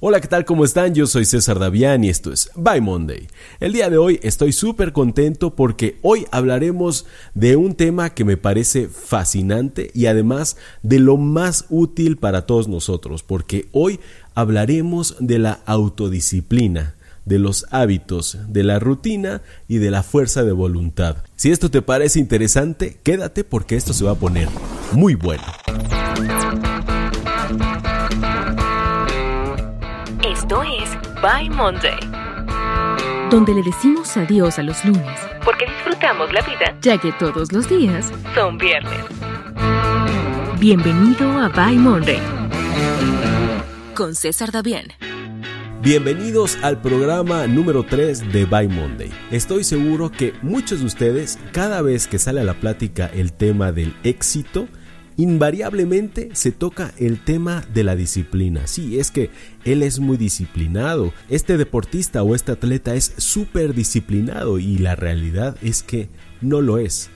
Hola, ¿qué tal? ¿Cómo están? Yo soy César Davián y esto es By Monday. El día de hoy estoy súper contento porque hoy hablaremos de un tema que me parece fascinante y además de lo más útil para todos nosotros, porque hoy hablaremos de la autodisciplina de los hábitos, de la rutina y de la fuerza de voluntad. Si esto te parece interesante, quédate porque esto se va a poner muy bueno. Esto es By Monday, donde le decimos adiós a los lunes, porque disfrutamos la vida ya que todos los días son viernes. Bienvenido a By Monday con César Davián. Bienvenidos al programa número 3 de By Monday. Estoy seguro que muchos de ustedes, cada vez que sale a la plática el tema del éxito, invariablemente se toca el tema de la disciplina. Sí, es que él es muy disciplinado. Este deportista o este atleta es súper disciplinado y la realidad es que no lo es.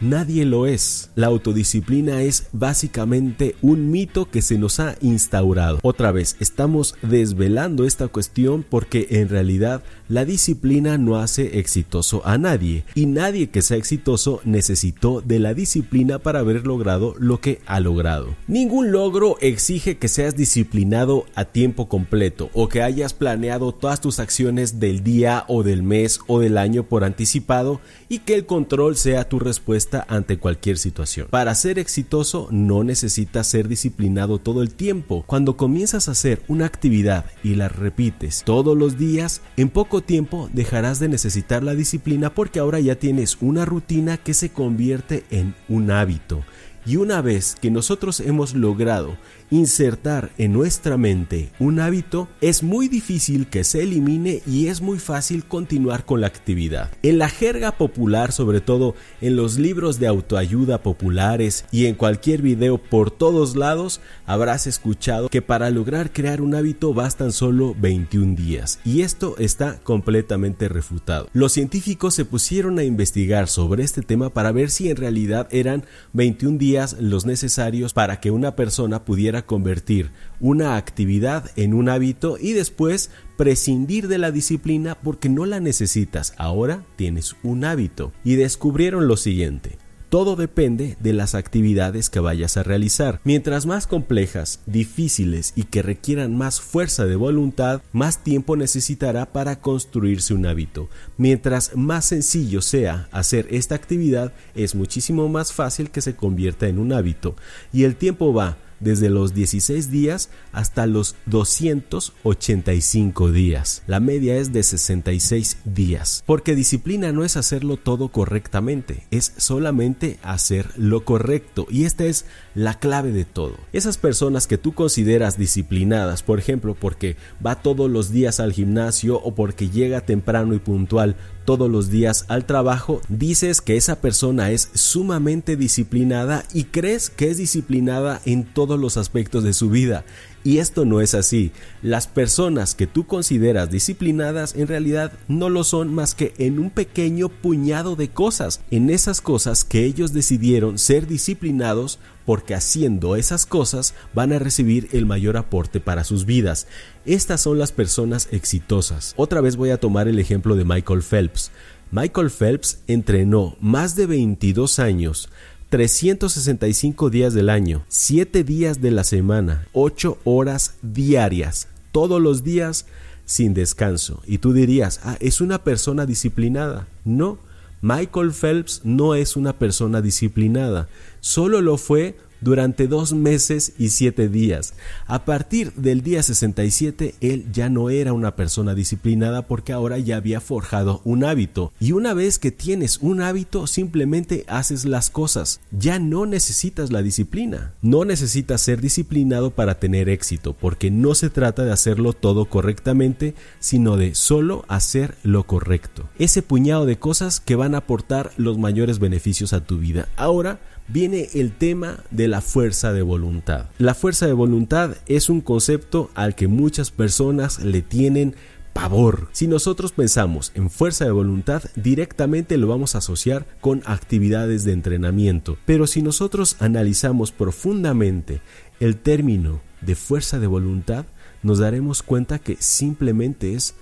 Nadie lo es. La autodisciplina es básicamente un mito que se nos ha instaurado. Otra vez, estamos desvelando esta cuestión porque en realidad la disciplina no hace exitoso a nadie y nadie que sea exitoso necesitó de la disciplina para haber logrado lo que ha logrado. Ningún logro exige que seas disciplinado a tiempo completo o que hayas planeado todas tus acciones del día o del mes o del año por anticipado y que el control sea tu respuesta ante cualquier situación. Para ser exitoso no necesitas ser disciplinado todo el tiempo. Cuando comienzas a hacer una actividad y la repites todos los días, en poco tiempo dejarás de necesitar la disciplina porque ahora ya tienes una rutina que se convierte en un hábito. Y una vez que nosotros hemos logrado insertar en nuestra mente un hábito, es muy difícil que se elimine y es muy fácil continuar con la actividad. En la jerga popular, sobre todo en los libros de autoayuda populares y en cualquier video por todos lados, habrás escuchado que para lograr crear un hábito bastan solo 21 días. Y esto está completamente refutado. Los científicos se pusieron a investigar sobre este tema para ver si en realidad eran 21 días los necesarios para que una persona pudiera convertir una actividad en un hábito y después prescindir de la disciplina porque no la necesitas. Ahora tienes un hábito. Y descubrieron lo siguiente. Todo depende de las actividades que vayas a realizar. Mientras más complejas, difíciles y que requieran más fuerza de voluntad, más tiempo necesitará para construirse un hábito. Mientras más sencillo sea hacer esta actividad, es muchísimo más fácil que se convierta en un hábito. Y el tiempo va desde los 16 días hasta los 285 días. La media es de 66 días. Porque disciplina no es hacerlo todo correctamente, es solamente hacer lo correcto. Y esta es la clave de todo. Esas personas que tú consideras disciplinadas, por ejemplo, porque va todos los días al gimnasio o porque llega temprano y puntual todos los días al trabajo, dices que esa persona es sumamente disciplinada y crees que es disciplinada en todos los aspectos de su vida. Y esto no es así. Las personas que tú consideras disciplinadas en realidad no lo son más que en un pequeño puñado de cosas, en esas cosas que ellos decidieron ser disciplinados porque haciendo esas cosas van a recibir el mayor aporte para sus vidas. Estas son las personas exitosas. Otra vez voy a tomar el ejemplo de Michael Phelps. Michael Phelps entrenó más de 22 años 365 días del año, 7 días de la semana, 8 horas diarias, todos los días sin descanso. Y tú dirías, ah, es una persona disciplinada. No, Michael Phelps no es una persona disciplinada, solo lo fue durante dos meses y siete días. A partir del día 67, él ya no era una persona disciplinada porque ahora ya había forjado un hábito. Y una vez que tienes un hábito, simplemente haces las cosas. Ya no necesitas la disciplina. No necesitas ser disciplinado para tener éxito, porque no se trata de hacerlo todo correctamente, sino de solo hacer lo correcto. Ese puñado de cosas que van a aportar los mayores beneficios a tu vida. Ahora, viene el tema de la fuerza de voluntad. La fuerza de voluntad es un concepto al que muchas personas le tienen pavor. Si nosotros pensamos en fuerza de voluntad, directamente lo vamos a asociar con actividades de entrenamiento. Pero si nosotros analizamos profundamente el término de fuerza de voluntad, nos daremos cuenta que simplemente es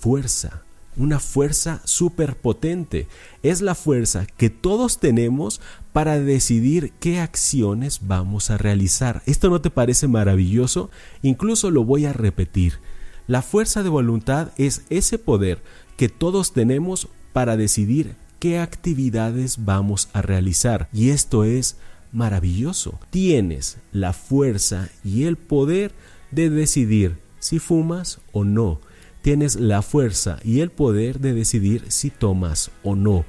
fuerza, una fuerza superpotente. Es la fuerza que todos tenemos para decidir qué acciones vamos a realizar. ¿Esto no te parece maravilloso? Incluso lo voy a repetir. La fuerza de voluntad es ese poder que todos tenemos para decidir qué actividades vamos a realizar. Y esto es maravilloso. Tienes la fuerza y el poder de decidir si fumas o no tienes la fuerza y el poder de decidir si tomas o no.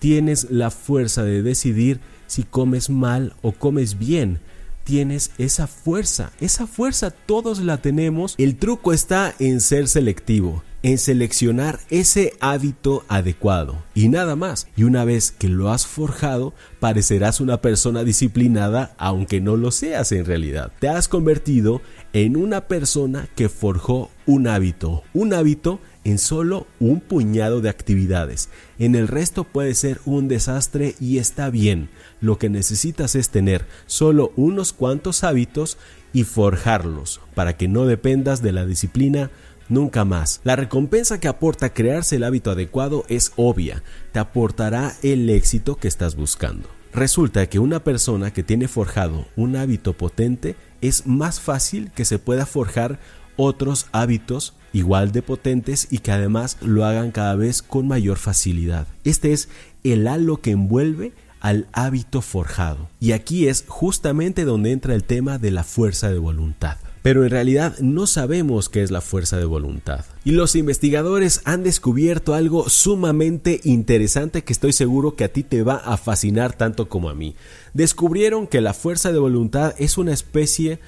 Tienes la fuerza de decidir si comes mal o comes bien. Tienes esa fuerza, esa fuerza todos la tenemos. El truco está en ser selectivo en seleccionar ese hábito adecuado y nada más. Y una vez que lo has forjado, parecerás una persona disciplinada aunque no lo seas en realidad. Te has convertido en una persona que forjó un hábito, un hábito en solo un puñado de actividades. En el resto puede ser un desastre y está bien. Lo que necesitas es tener solo unos cuantos hábitos y forjarlos para que no dependas de la disciplina nunca más. La recompensa que aporta crearse el hábito adecuado es obvia, te aportará el éxito que estás buscando. Resulta que una persona que tiene forjado un hábito potente es más fácil que se pueda forjar otros hábitos igual de potentes y que además lo hagan cada vez con mayor facilidad. Este es el halo que envuelve al hábito forjado. Y aquí es justamente donde entra el tema de la fuerza de voluntad pero en realidad no sabemos qué es la fuerza de voluntad. Y los investigadores han descubierto algo sumamente interesante que estoy seguro que a ti te va a fascinar tanto como a mí. Descubrieron que la fuerza de voluntad es una especie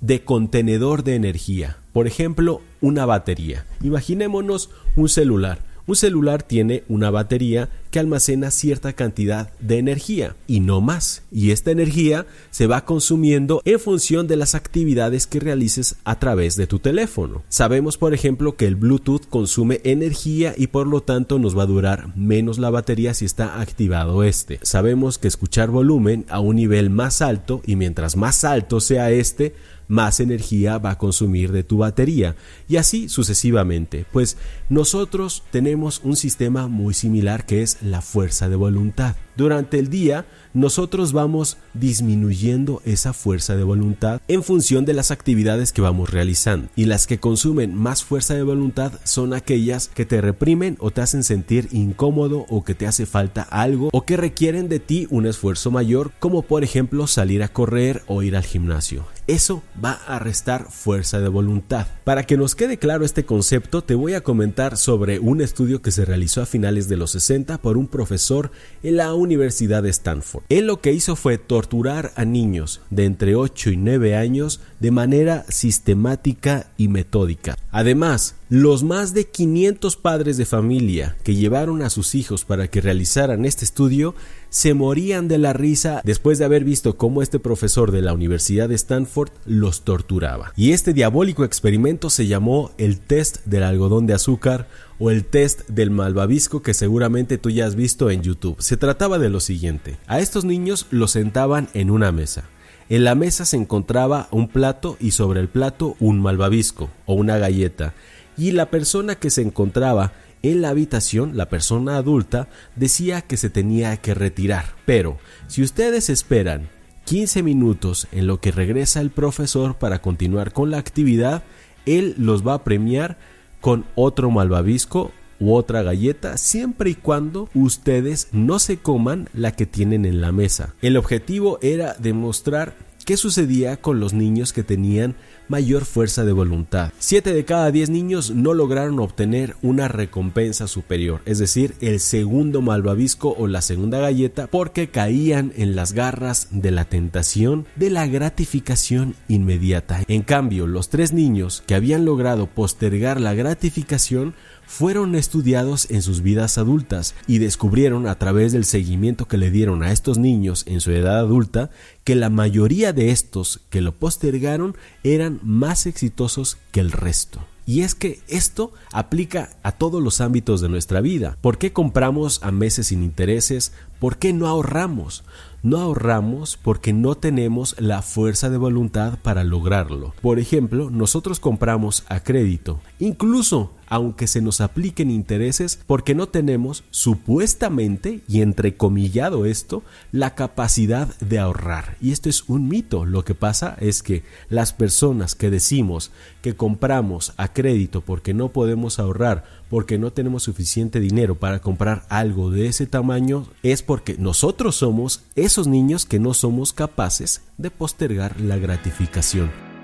de contenedor de energía. Por ejemplo, una batería. Imaginémonos un celular. Un celular tiene una batería que almacena cierta cantidad de energía y no más. Y esta energía se va consumiendo en función de las actividades que realices a través de tu teléfono. Sabemos, por ejemplo, que el Bluetooth consume energía y por lo tanto nos va a durar menos la batería si está activado este. Sabemos que escuchar volumen a un nivel más alto y mientras más alto sea este, más energía va a consumir de tu batería y así sucesivamente, pues nosotros tenemos un sistema muy similar que es la fuerza de voluntad. Durante el día nosotros vamos disminuyendo esa fuerza de voluntad en función de las actividades que vamos realizando y las que consumen más fuerza de voluntad son aquellas que te reprimen o te hacen sentir incómodo o que te hace falta algo o que requieren de ti un esfuerzo mayor como por ejemplo salir a correr o ir al gimnasio. Eso va a restar fuerza de voluntad. Para que nos quede claro este concepto, te voy a comentar sobre un estudio que se realizó a finales de los 60 por un profesor en la Universidad de Stanford. Él lo que hizo fue torturar a niños de entre 8 y 9 años de manera sistemática y metódica. Además, los más de 500 padres de familia que llevaron a sus hijos para que realizaran este estudio se morían de la risa después de haber visto cómo este profesor de la Universidad de Stanford los torturaba. Y este diabólico experimento se llamó el test del algodón de azúcar o el test del malvavisco que seguramente tú ya has visto en YouTube. Se trataba de lo siguiente. A estos niños los sentaban en una mesa. En la mesa se encontraba un plato y sobre el plato un malvavisco o una galleta. Y la persona que se encontraba en la habitación, la persona adulta, decía que se tenía que retirar. Pero, si ustedes esperan 15 minutos en lo que regresa el profesor para continuar con la actividad, él los va a premiar con otro malvavisco u otra galleta siempre y cuando ustedes no se coman la que tienen en la mesa. El objetivo era demostrar qué sucedía con los niños que tenían mayor fuerza de voluntad. Siete de cada diez niños no lograron obtener una recompensa superior, es decir, el segundo malvavisco o la segunda galleta, porque caían en las garras de la tentación de la gratificación inmediata. En cambio, los tres niños que habían logrado postergar la gratificación fueron estudiados en sus vidas adultas y descubrieron a través del seguimiento que le dieron a estos niños en su edad adulta que la mayoría de estos que lo postergaron eran más exitosos que el resto. Y es que esto aplica a todos los ámbitos de nuestra vida. ¿Por qué compramos a meses sin intereses? ¿Por qué no ahorramos? no ahorramos porque no tenemos la fuerza de voluntad para lograrlo. Por ejemplo, nosotros compramos a crédito. Incluso aunque se nos apliquen intereses porque no tenemos supuestamente y entrecomillado esto la capacidad de ahorrar. Y esto es un mito. Lo que pasa es que las personas que decimos que compramos a crédito porque no podemos ahorrar porque no tenemos suficiente dinero para comprar algo de ese tamaño es porque nosotros somos esos niños que no somos capaces de postergar la gratificación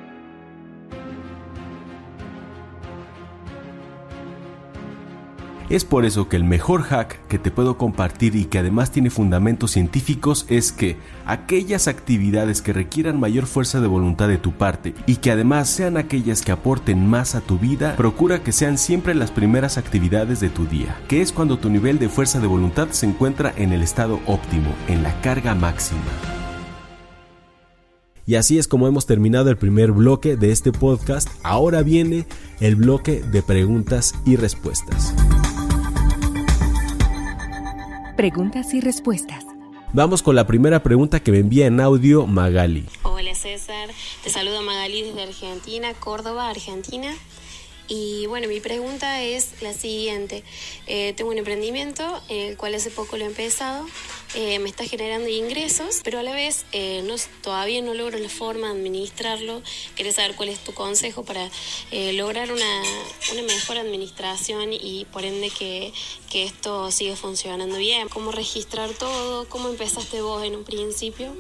Es por eso que el mejor hack que te puedo compartir y que además tiene fundamentos científicos es que aquellas actividades que requieran mayor fuerza de voluntad de tu parte y que además sean aquellas que aporten más a tu vida, procura que sean siempre las primeras actividades de tu día, que es cuando tu nivel de fuerza de voluntad se encuentra en el estado óptimo, en la carga máxima. Y así es como hemos terminado el primer bloque de este podcast. Ahora viene el bloque de preguntas y respuestas. Preguntas y respuestas. Vamos con la primera pregunta que me envía en audio Magali. Hola César, te saludo Magali desde Argentina, Córdoba, Argentina. Y bueno, mi pregunta es la siguiente. Eh, tengo un emprendimiento, el cual hace poco lo he empezado, eh, me está generando ingresos, pero a la vez eh, no, todavía no logro la forma de administrarlo. Quería saber cuál es tu consejo para lograr una, una, mejor administración y por ende que, que esto siga funcionando bien. ¿Cómo registrar todo? ¿Cómo empezaste vos en un principio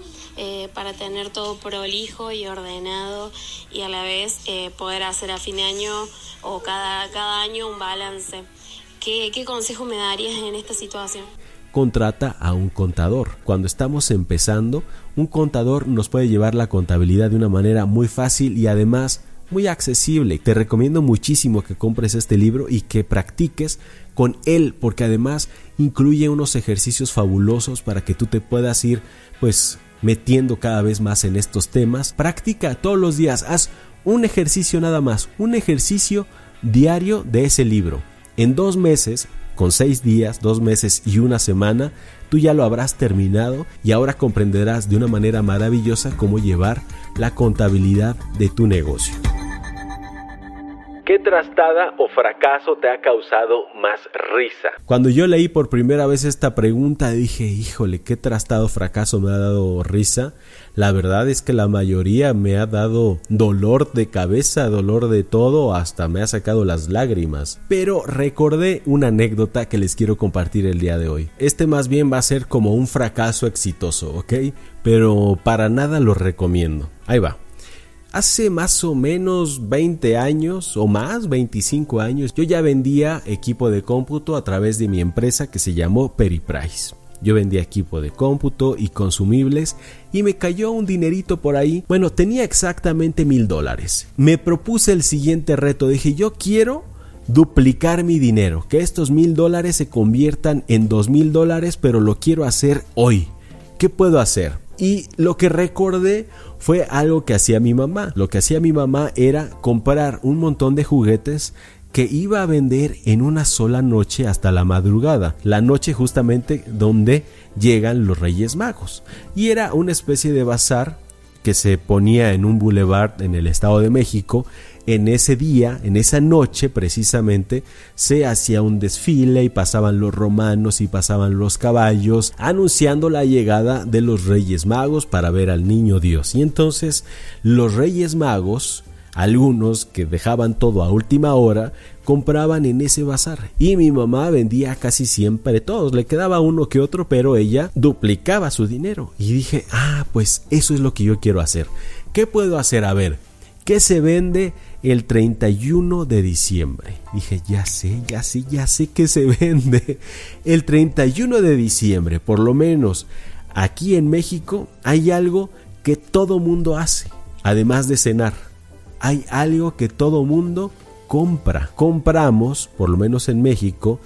para tener todo prolijo y ordenado y a la vez poder hacer a fin de año o cada, cada año un balance. ¿Qué, ¿Qué consejo me darías en esta situación? Contrata a un contador. Cuando estamos empezando, un contador nos puede llevar la contabilidad de una manera muy fácil y además muy accesible. Te recomiendo muchísimo que compres este libro y que practiques con él porque además incluye unos ejercicios fabulosos para que tú te puedas ir pues metiendo cada vez más en estos temas. Practica todos los días, haz un ejercicio nada más, un ejercicio diario de ese libro. En dos meses, con seis días, dos meses y una semana, tú ya lo habrás terminado y ahora comprenderás de una manera maravillosa cómo llevar la contabilidad de tu negocio. ¿Qué trastada o fracaso te ha causado más risa? Cuando yo leí por primera vez esta pregunta dije, híjole, qué trastado fracaso me ha dado risa. La verdad es que la mayoría me ha dado dolor de cabeza, dolor de todo, hasta me ha sacado las lágrimas. Pero recordé una anécdota que les quiero compartir el día de hoy. Este más bien va a ser como un fracaso exitoso, ¿ok? Pero para nada lo recomiendo. Ahí va. Hace más o menos 20 años o más, 25 años, yo ya vendía equipo de cómputo a través de mi empresa que se llamó Periprice. Yo vendía equipo de cómputo y consumibles y me cayó un dinerito por ahí. Bueno, tenía exactamente mil dólares. Me propuse el siguiente reto. Dije, yo quiero duplicar mi dinero, que estos mil dólares se conviertan en dos mil dólares, pero lo quiero hacer hoy. ¿Qué puedo hacer? Y lo que recordé fue algo que hacía mi mamá. Lo que hacía mi mamá era comprar un montón de juguetes que iba a vender en una sola noche hasta la madrugada, la noche justamente donde llegan los Reyes Magos. Y era una especie de bazar que se ponía en un boulevard en el Estado de México en ese día, en esa noche precisamente, se hacía un desfile y pasaban los romanos y pasaban los caballos, anunciando la llegada de los Reyes Magos para ver al niño Dios. Y entonces los Reyes Magos, algunos que dejaban todo a última hora, compraban en ese bazar. Y mi mamá vendía casi siempre todos, le quedaba uno que otro, pero ella duplicaba su dinero. Y dije, ah, pues eso es lo que yo quiero hacer. ¿Qué puedo hacer? A ver, ¿qué se vende el 31 de diciembre. Dije, ya sé, ya sé, ya sé que se vende. El 31 de diciembre, por lo menos aquí en México, hay algo que todo mundo hace, además de cenar. Hay algo que todo mundo compra. Compramos, por lo menos en México,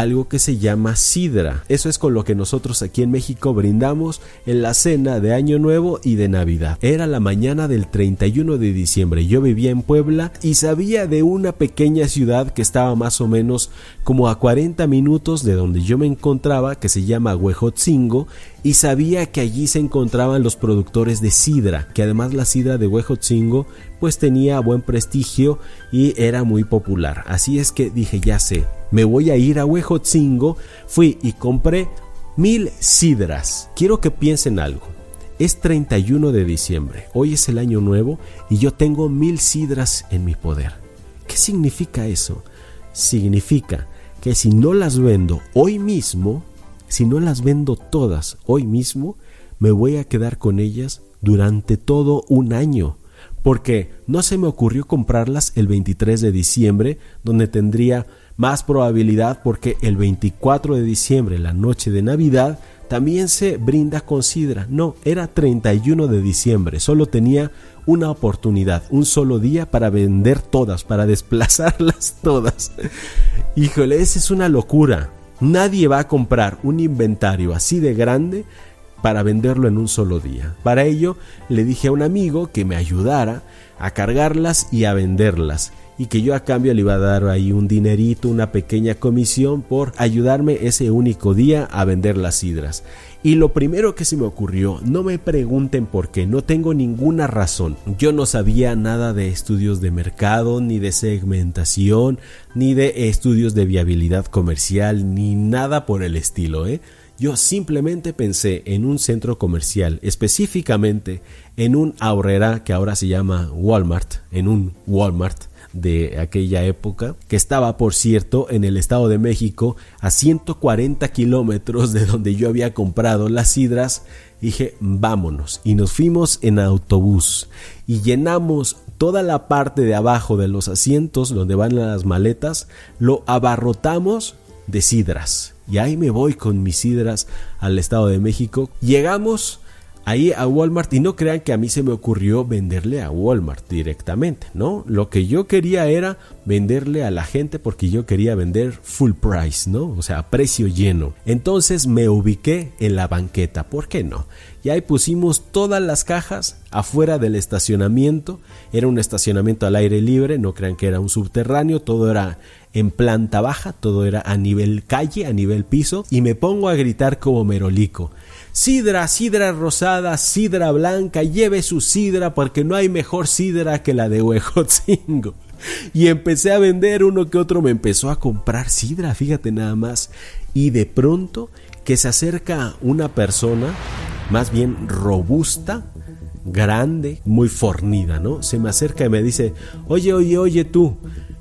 algo que se llama sidra. Eso es con lo que nosotros aquí en México brindamos en la cena de Año Nuevo y de Navidad. Era la mañana del 31 de diciembre. Yo vivía en Puebla y sabía de una pequeña ciudad que estaba más o menos como a 40 minutos de donde yo me encontraba, que se llama Huejotzingo, y sabía que allí se encontraban los productores de sidra, que además la sidra de Huejotzingo pues tenía buen prestigio y era muy popular. Así es que dije, ya sé, me voy a ir a Huejotzingo, fui y compré mil sidras. Quiero que piensen algo. Es 31 de diciembre, hoy es el año nuevo y yo tengo mil sidras en mi poder. ¿Qué significa eso? Significa que si no las vendo hoy mismo, si no las vendo todas hoy mismo, me voy a quedar con ellas durante todo un año porque no se me ocurrió comprarlas el 23 de diciembre, donde tendría más probabilidad porque el 24 de diciembre, la noche de Navidad, también se brinda con sidra. No, era 31 de diciembre, solo tenía una oportunidad, un solo día para vender todas, para desplazarlas todas. Híjole, esa es una locura. Nadie va a comprar un inventario así de grande para venderlo en un solo día. Para ello le dije a un amigo que me ayudara a cargarlas y a venderlas y que yo a cambio le iba a dar ahí un dinerito, una pequeña comisión por ayudarme ese único día a vender las sidras. Y lo primero que se me ocurrió, no me pregunten por qué, no tengo ninguna razón. Yo no sabía nada de estudios de mercado, ni de segmentación, ni de estudios de viabilidad comercial, ni nada por el estilo, ¿eh? Yo simplemente pensé en un centro comercial, específicamente en un ahorrera que ahora se llama Walmart, en un Walmart de aquella época, que estaba, por cierto, en el Estado de México, a 140 kilómetros de donde yo había comprado las sidras. Dije, vámonos. Y nos fuimos en autobús y llenamos toda la parte de abajo de los asientos donde van las maletas, lo abarrotamos de sidras. Y ahí me voy con mis sidras al Estado de México. Llegamos ahí a Walmart y no crean que a mí se me ocurrió venderle a Walmart directamente, ¿no? Lo que yo quería era venderle a la gente porque yo quería vender full price, ¿no? O sea, precio lleno. Entonces me ubiqué en la banqueta, ¿por qué no? Y ahí pusimos todas las cajas afuera del estacionamiento. Era un estacionamiento al aire libre, no crean que era un subterráneo, todo era en planta baja, todo era a nivel calle, a nivel piso, y me pongo a gritar como merolico. Sidra, sidra rosada, sidra blanca, lleve su sidra porque no hay mejor sidra que la de Huejotzingo. Y empecé a vender uno que otro, me empezó a comprar sidra, fíjate nada más. Y de pronto que se acerca una persona, más bien robusta, grande, muy fornida, ¿no? Se me acerca y me dice, oye, oye, oye tú,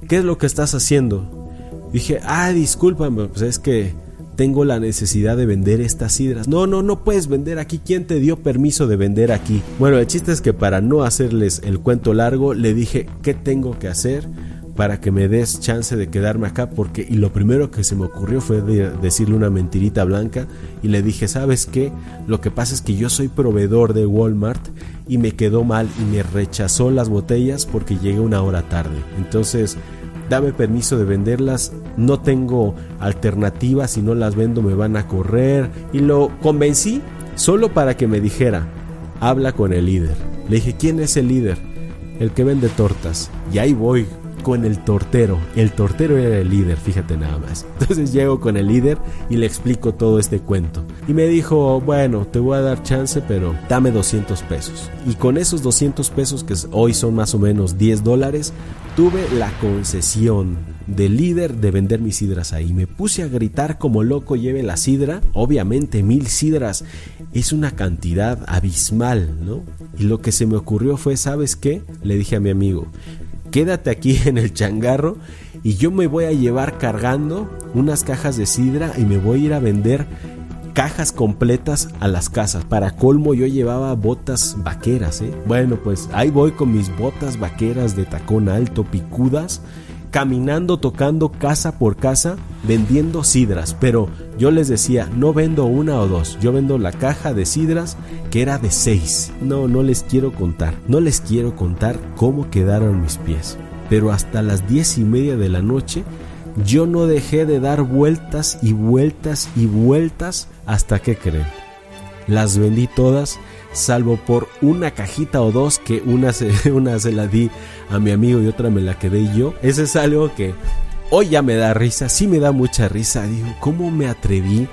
¿qué es lo que estás haciendo? Dije, ah, discúlpame, pues es que tengo la necesidad de vender estas sidras. No, no, no puedes vender aquí. ¿Quién te dio permiso de vender aquí? Bueno, el chiste es que para no hacerles el cuento largo, le dije, ¿qué tengo que hacer? para que me des chance de quedarme acá porque y lo primero que se me ocurrió fue decirle una mentirita blanca y le dije sabes qué lo que pasa es que yo soy proveedor de Walmart y me quedó mal y me rechazó las botellas porque llegué una hora tarde entonces dame permiso de venderlas no tengo alternativa si no las vendo me van a correr y lo convencí solo para que me dijera habla con el líder le dije quién es el líder el que vende tortas y ahí voy con el tortero. El tortero era el líder, fíjate nada más. Entonces llego con el líder y le explico todo este cuento. Y me dijo, bueno, te voy a dar chance, pero dame 200 pesos. Y con esos 200 pesos, que hoy son más o menos 10 dólares, tuve la concesión del líder de vender mis sidras ahí. Me puse a gritar como loco, lleve la sidra. Obviamente mil sidras es una cantidad abismal, ¿no? Y lo que se me ocurrió fue, ¿sabes qué? Le dije a mi amigo, quédate aquí en el changarro y yo me voy a llevar cargando unas cajas de sidra y me voy a ir a vender cajas completas a las casas. Para colmo yo llevaba botas vaqueras, ¿eh? Bueno, pues ahí voy con mis botas vaqueras de tacón alto, picudas caminando tocando casa por casa vendiendo sidras, pero yo les decía, no vendo una o dos, yo vendo la caja de sidras que era de seis. No, no les quiero contar, no les quiero contar cómo quedaron mis pies. Pero hasta las diez y media de la noche yo no dejé de dar vueltas y vueltas y vueltas hasta que creen. Las vendí todas, salvo por una cajita o dos que una se, una se la di a mi amigo y otra me la quedé yo. Ese es algo que hoy ya me da risa, sí me da mucha risa. Digo, ¿cómo me atreví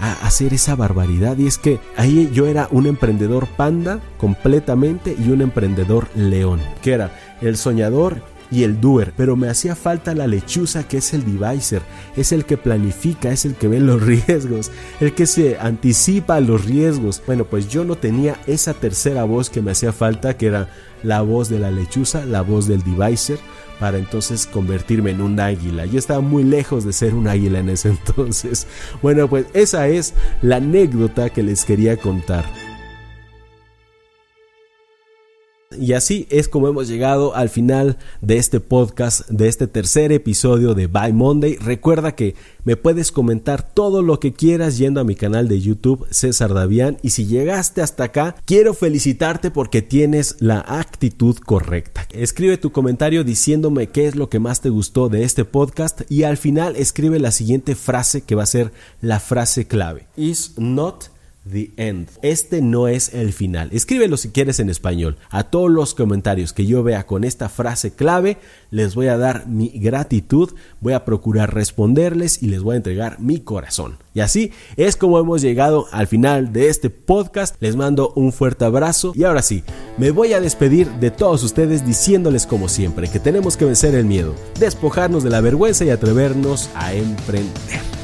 a hacer esa barbaridad? Y es que ahí yo era un emprendedor panda completamente y un emprendedor león, que era el soñador y el doer, pero me hacía falta la lechuza que es el divisor, es el que planifica, es el que ve los riesgos, el que se anticipa a los riesgos. Bueno, pues yo no tenía esa tercera voz que me hacía falta, que era la voz de la lechuza, la voz del divisor, para entonces convertirme en un águila. Yo estaba muy lejos de ser un águila en ese entonces. Bueno, pues esa es la anécdota que les quería contar. Y así es como hemos llegado al final de este podcast, de este tercer episodio de By Monday. Recuerda que me puedes comentar todo lo que quieras yendo a mi canal de YouTube César Davián. Y si llegaste hasta acá, quiero felicitarte porque tienes la actitud correcta. Escribe tu comentario diciéndome qué es lo que más te gustó de este podcast y al final escribe la siguiente frase que va a ser la frase clave. Is not The End. Este no es el final. Escríbelo si quieres en español. A todos los comentarios que yo vea con esta frase clave, les voy a dar mi gratitud, voy a procurar responderles y les voy a entregar mi corazón. Y así es como hemos llegado al final de este podcast. Les mando un fuerte abrazo y ahora sí, me voy a despedir de todos ustedes diciéndoles como siempre que tenemos que vencer el miedo, despojarnos de la vergüenza y atrevernos a emprender.